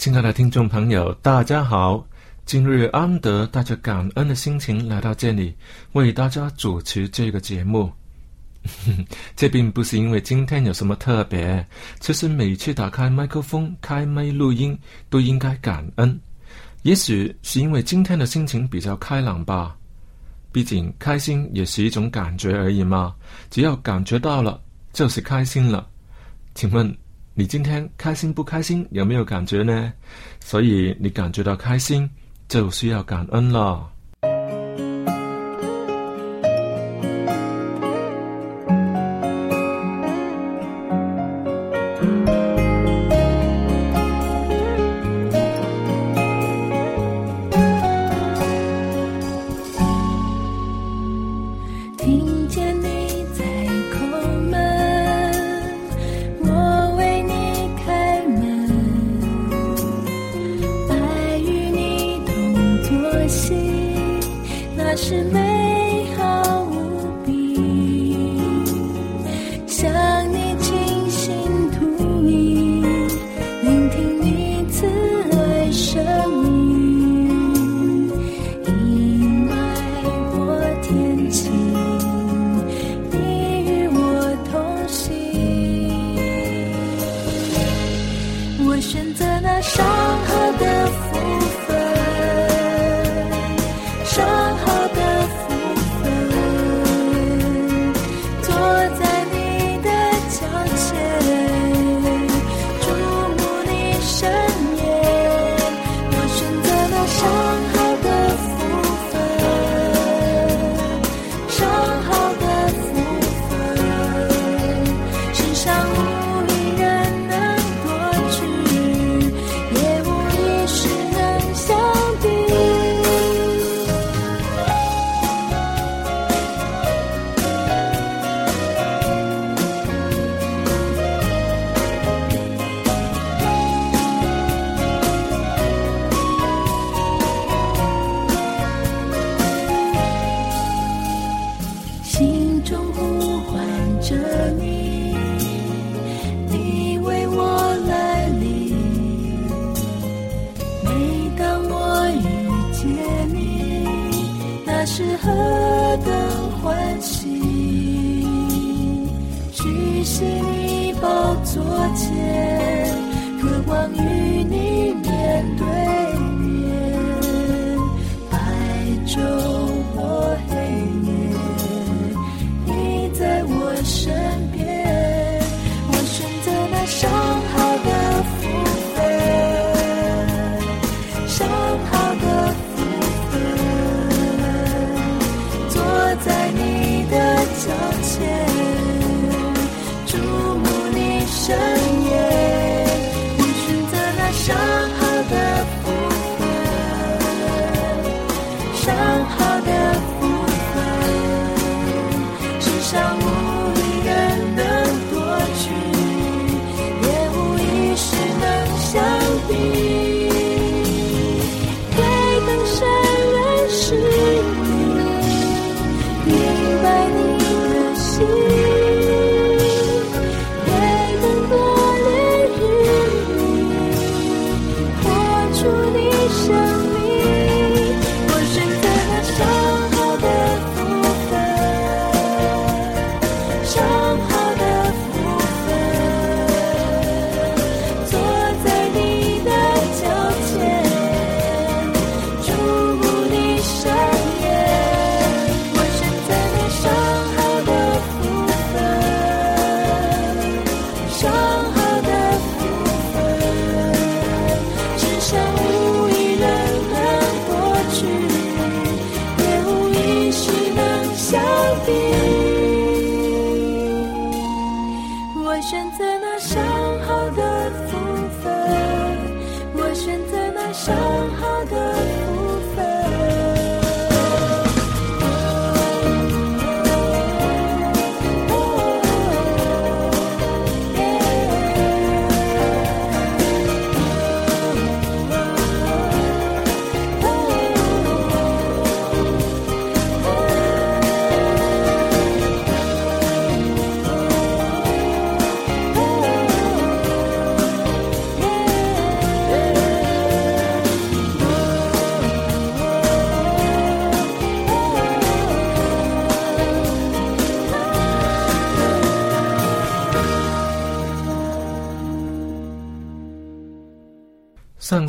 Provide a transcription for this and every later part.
亲爱的听众朋友，大家好！今日安德带着感恩的心情来到这里，为大家主持这个节目。这并不是因为今天有什么特别，其实每次打开麦克风、开麦录音都应该感恩。也许是因为今天的心情比较开朗吧。毕竟开心也是一种感觉而已嘛，只要感觉到了，就是开心了。请问？你今天开心不开心？有没有感觉呢？所以你感觉到开心，就需要感恩了。是美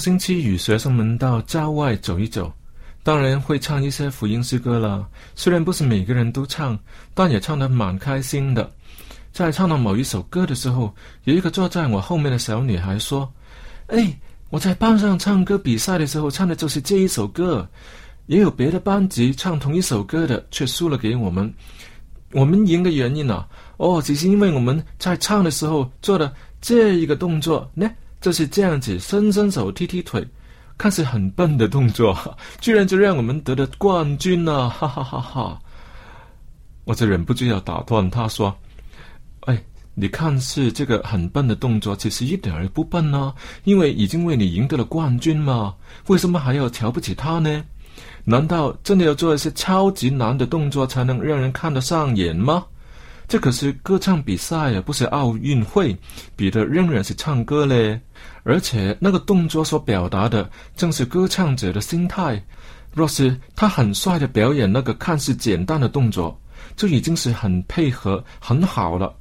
星期与学生们到郊外走一走，当然会唱一些福音诗歌了。虽然不是每个人都唱，但也唱得蛮开心的。在唱到某一首歌的时候，有一个坐在我后面的小女孩说：“哎，我在班上唱歌比赛的时候唱的就是这一首歌。也有别的班级唱同一首歌的，却输了给我们。我们赢的原因呢？哦，只是因为我们在唱的时候做的这一个动作呢。”就是这样子，伸伸手，踢踢腿，看似很笨的动作，居然就让我们得了冠军了，哈哈哈哈！我就忍不住要打断他说：“哎，你看似这个很笨的动作，其实一点儿也不笨呢，因为已经为你赢得了冠军嘛，为什么还要瞧不起他呢？难道真的要做一些超级难的动作才能让人看得上眼吗？”这可是歌唱比赛呀，不是奥运会，比的仍然是唱歌嘞。而且那个动作所表达的，正是歌唱者的心态。若是他很帅的表演那个看似简单的动作，就已经是很配合很好了。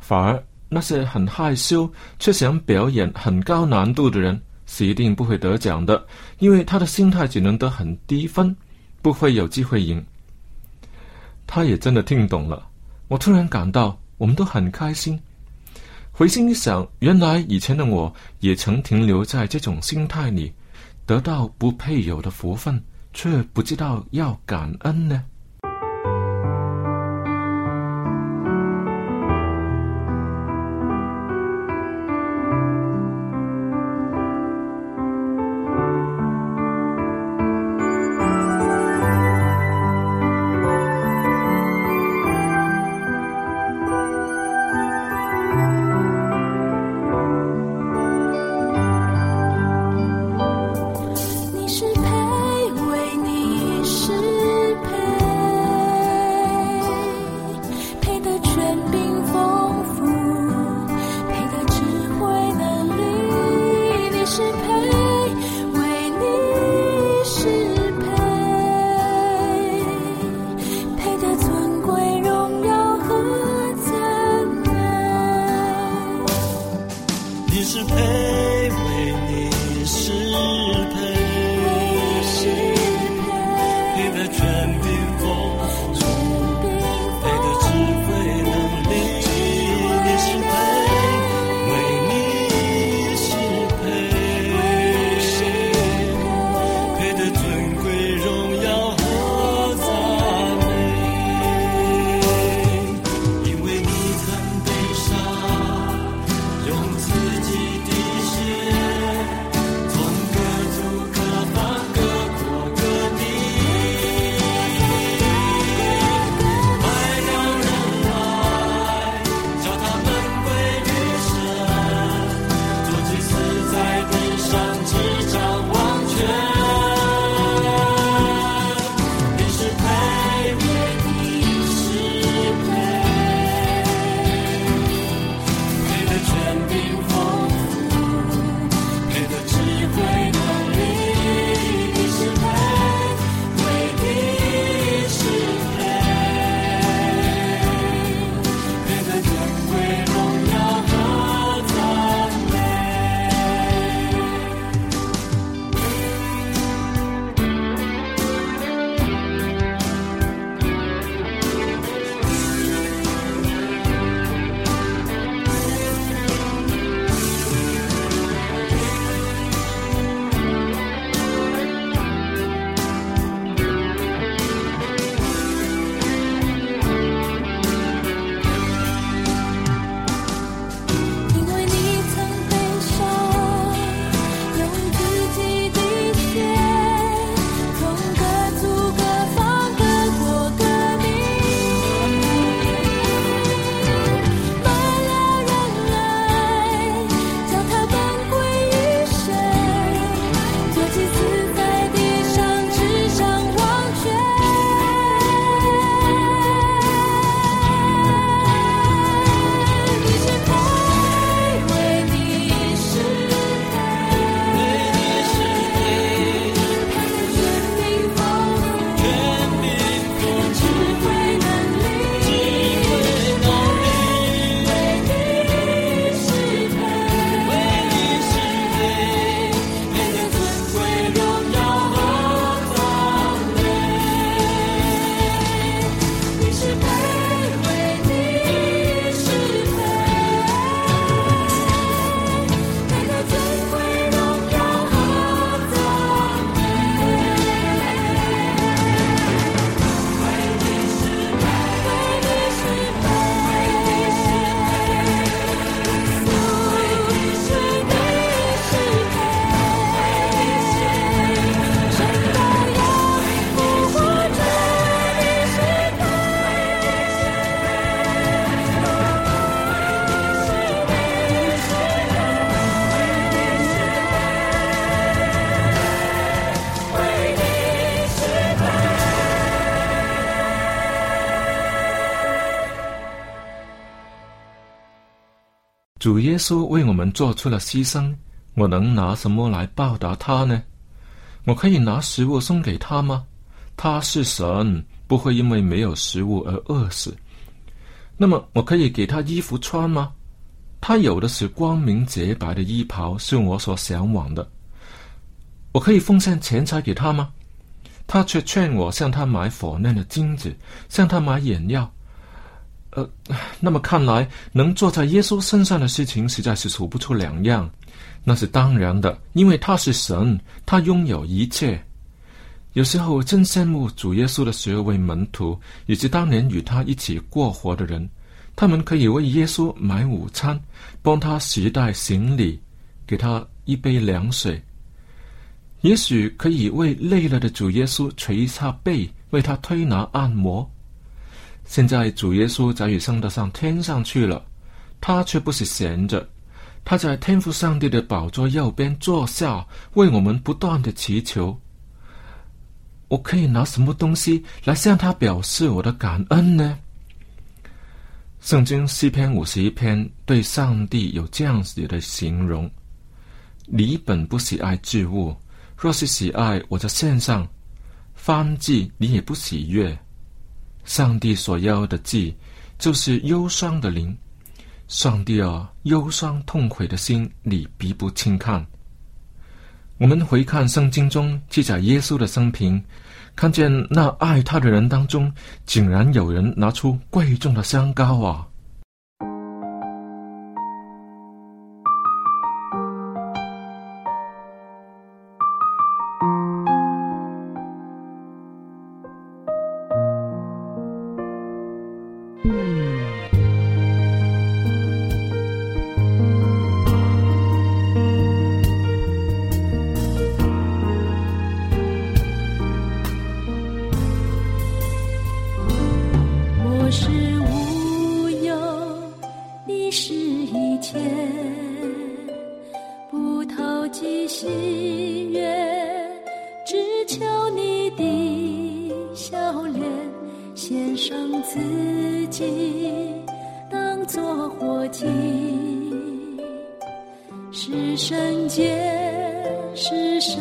反而那些很害羞却想表演很高难度的人，是一定不会得奖的，因为他的心态只能得很低分，不会有机会赢。他也真的听懂了。我突然感到，我们都很开心。回心一想，原来以前的我也曾停留在这种心态里，得到不配有的福分，却不知道要感恩呢。主耶稣为我们做出了牺牲，我能拿什么来报答他呢？我可以拿食物送给他吗？他是神，不会因为没有食物而饿死。那么，我可以给他衣服穿吗？他有的是光明洁白的衣袍，是我所向往的。我可以奉献钱财给他吗？他却劝我向他买火嫩的金子，向他买眼药。呃，那么看来，能坐在耶稣身上的事情实在是数不出两样。那是当然的，因为他是神，他拥有一切。有时候真羡慕主耶稣的十二位门徒，以及当年与他一起过活的人，他们可以为耶稣买午餐，帮他携带行李，给他一杯凉水。也许可以为累了的主耶稣捶擦背，为他推拿按摩。现在主耶稣早已升得上天上去了，他却不是闲着。他在天父上帝的宝座右边坐下，为我们不断的祈求。我可以拿什么东西来向他表示我的感恩呢？圣经诗篇五十一篇对上帝有这样子的形容：你本不喜爱祭物，若是喜爱，我就献上；翻祭你也不喜悦。上帝所要的祭，就是忧伤的灵。上帝啊，忧伤痛悔的心，你必不轻看。我们回看圣经中记载耶稣的生平，看见那爱他的人当中，竟然有人拿出贵重的香膏啊！己当作火祭，是圣洁，是神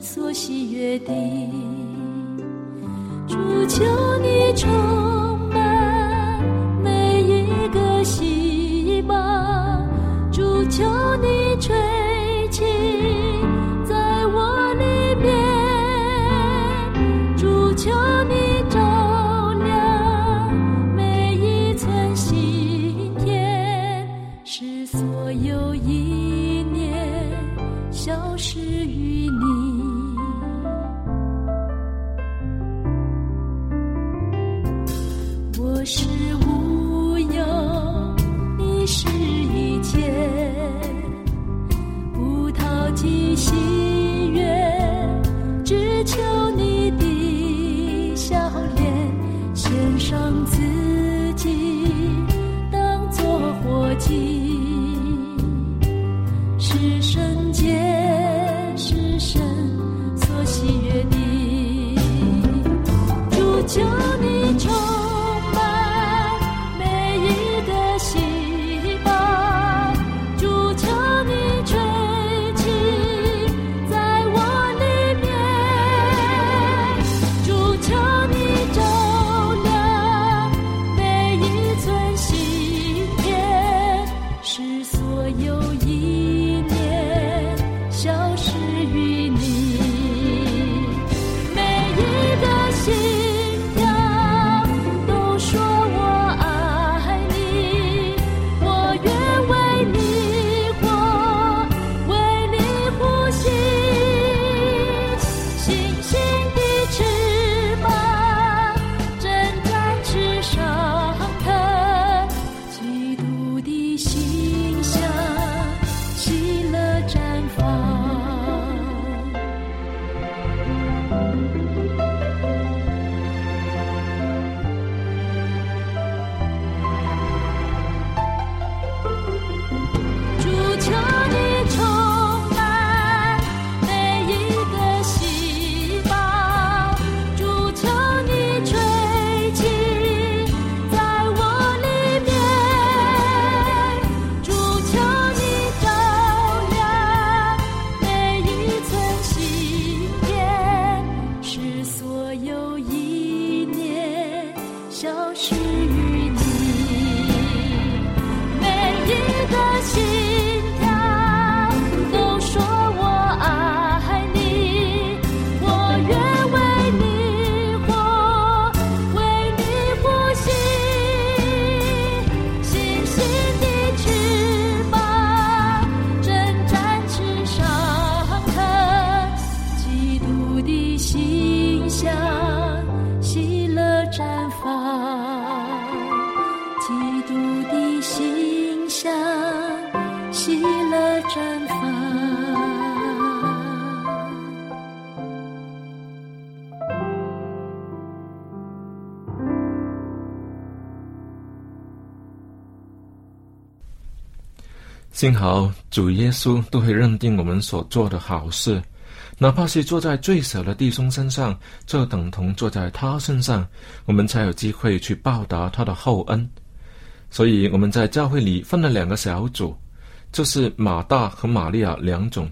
所喜悦的。主，求你充满每一个细胞，主，求你垂。自己当作伙计。消失幸好主耶稣都会认定我们所做的好事，哪怕是坐在最小的弟兄身上，就等同坐在他身上，我们才有机会去报答他的厚恩。所以我们在教会里分了两个小组，就是马大和玛利亚两种。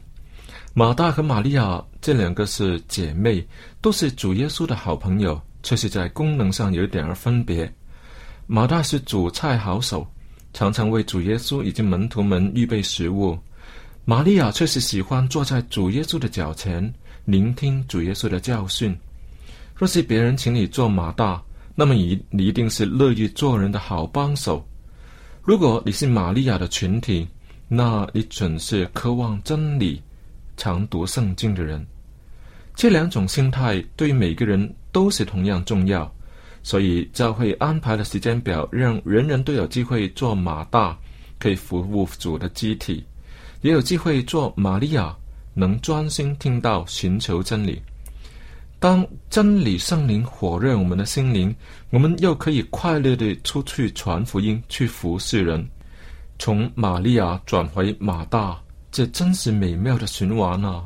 马大和玛利亚这两个是姐妹，都是主耶稣的好朋友，却是在功能上有点儿分别。马大是煮菜好手。常常为主耶稣以及门徒们预备食物，玛利亚却是喜欢坐在主耶稣的脚前，聆听主耶稣的教训。若是别人请你做马大，那么你你一定是乐于做人的好帮手。如果你是玛利亚的群体，那你准是渴望真理、常读圣经的人。这两种心态对于每个人都是同样重要。所以教会安排了时间表，让人人都有机会做马大，可以服务主的机体；也有机会做玛利亚，能专心听到、寻求真理。当真理圣灵火热我们的心灵，我们又可以快乐的出去传福音，去服侍人。从玛利亚转回马大，这真是美妙的循环啊！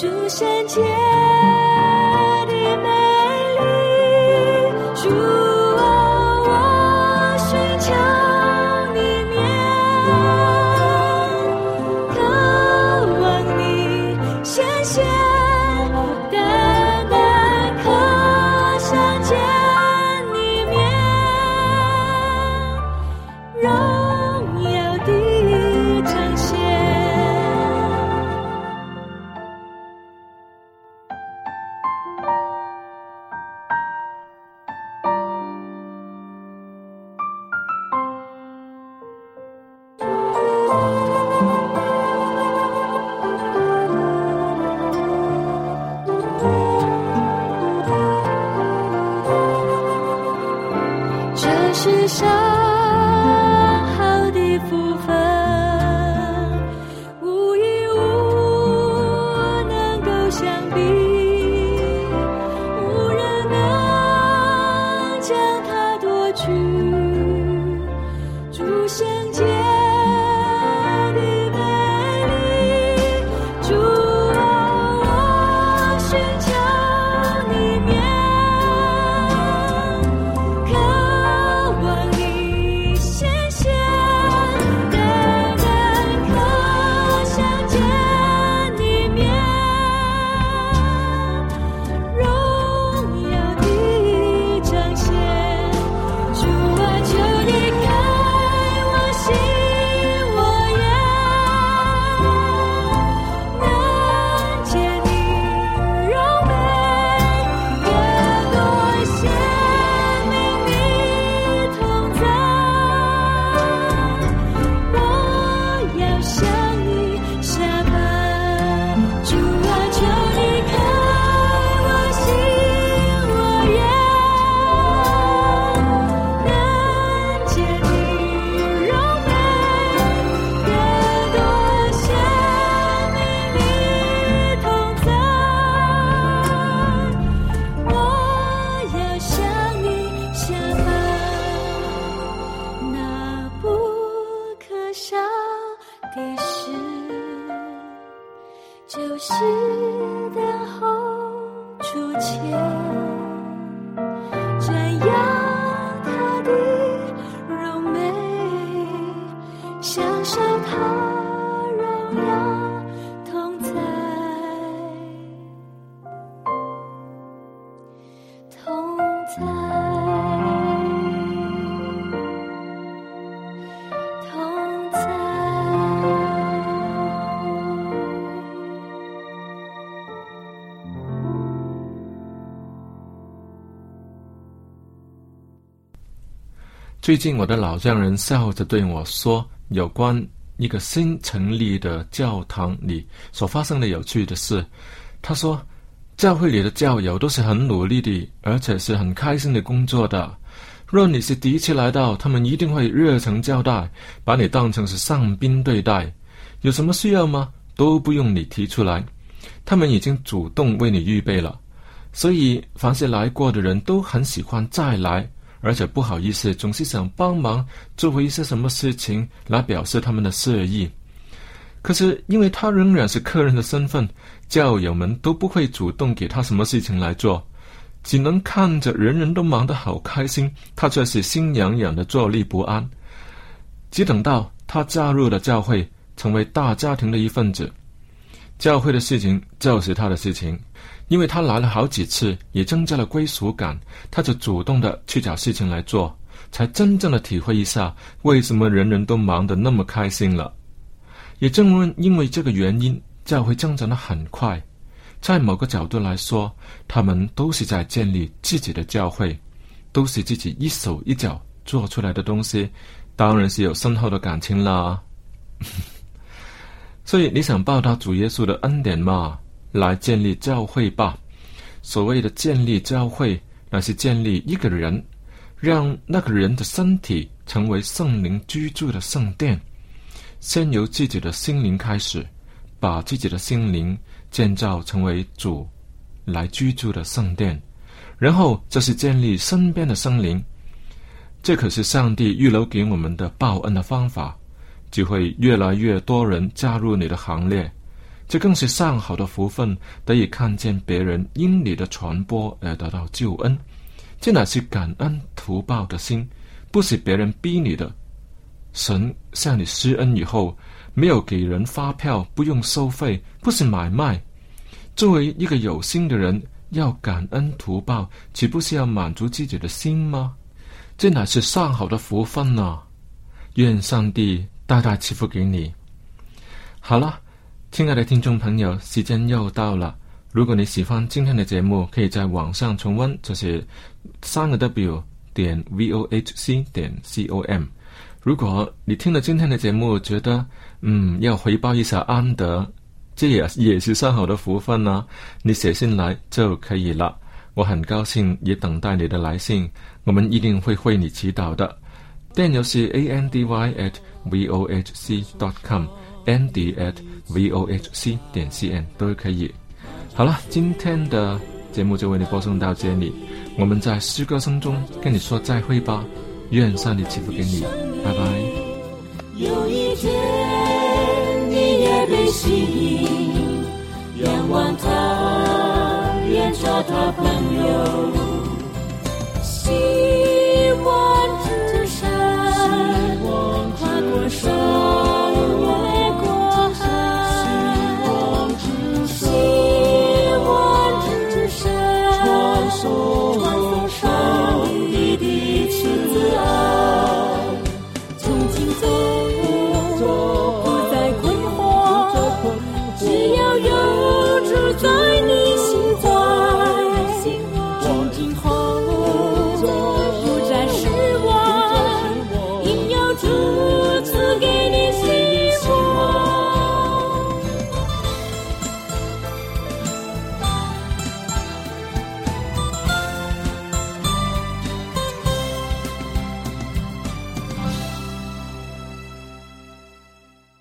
主圣洁最近我的老丈人笑着对我说，有关一个新成立的教堂里所发生的有趣的事。他说，教会里的教友都是很努力的，而且是很开心的工作的。若你是第一次来到，他们一定会热诚交代，把你当成是上宾对待。有什么需要吗？都不用你提出来，他们已经主动为你预备了。所以，凡是来过的人都很喜欢再来。而且不好意思，总是想帮忙做回一些什么事情来表示他们的善意。可是，因为他仍然是客人的身份，教友们都不会主动给他什么事情来做，只能看着人人都忙得好开心，他却是心痒痒的坐立不安。只等到他加入了教会，成为大家庭的一份子，教会的事情就是他的事情。因为他来了好几次，也增加了归属感，他就主动的去找事情来做，才真正的体会一下为什么人人都忙得那么开心了。也正因为这个原因，教会增长的很快。在某个角度来说，他们都是在建立自己的教会，都是自己一手一脚做出来的东西，当然是有深厚的感情啦。所以你想报答主耶稣的恩典吗？来建立教会吧。所谓的建立教会，那是建立一个人，让那个人的身体成为圣灵居住的圣殿。先由自己的心灵开始，把自己的心灵建造成为主来居住的圣殿，然后这是建立身边的生灵。这可是上帝预留给我们的报恩的方法，就会越来越多人加入你的行列。这更是上好的福分，得以看见别人因你的传播而得到救恩，这乃是感恩图报的心，不是别人逼你的。神向你施恩以后，没有给人发票，不用收费，不是买卖。作为一个有心的人，要感恩图报，岂不是要满足自己的心吗？这乃是上好的福分呢。愿上帝大大赐福给你。好了。亲爱的听众朋友，时间又到了。如果你喜欢今天的节目，可以在网上重温，就是三个 W 点 V O H C 点 C O M。如果你听了今天的节目，觉得嗯要回报一下安德，这也也是上好的福分呢，你写信来就可以了。我很高兴，也等待你的来信，我们一定会为你祈祷的。电邮是 A N D Y at V O H C dot com。Andy at vohc 点 cn 都可以。好了，今天的节目就为你播送到这里，我们在诗歌声中跟你说再会吧。愿上帝赐福给你，拜拜。有一天，你也被吸引，仰望他，愿做他朋友。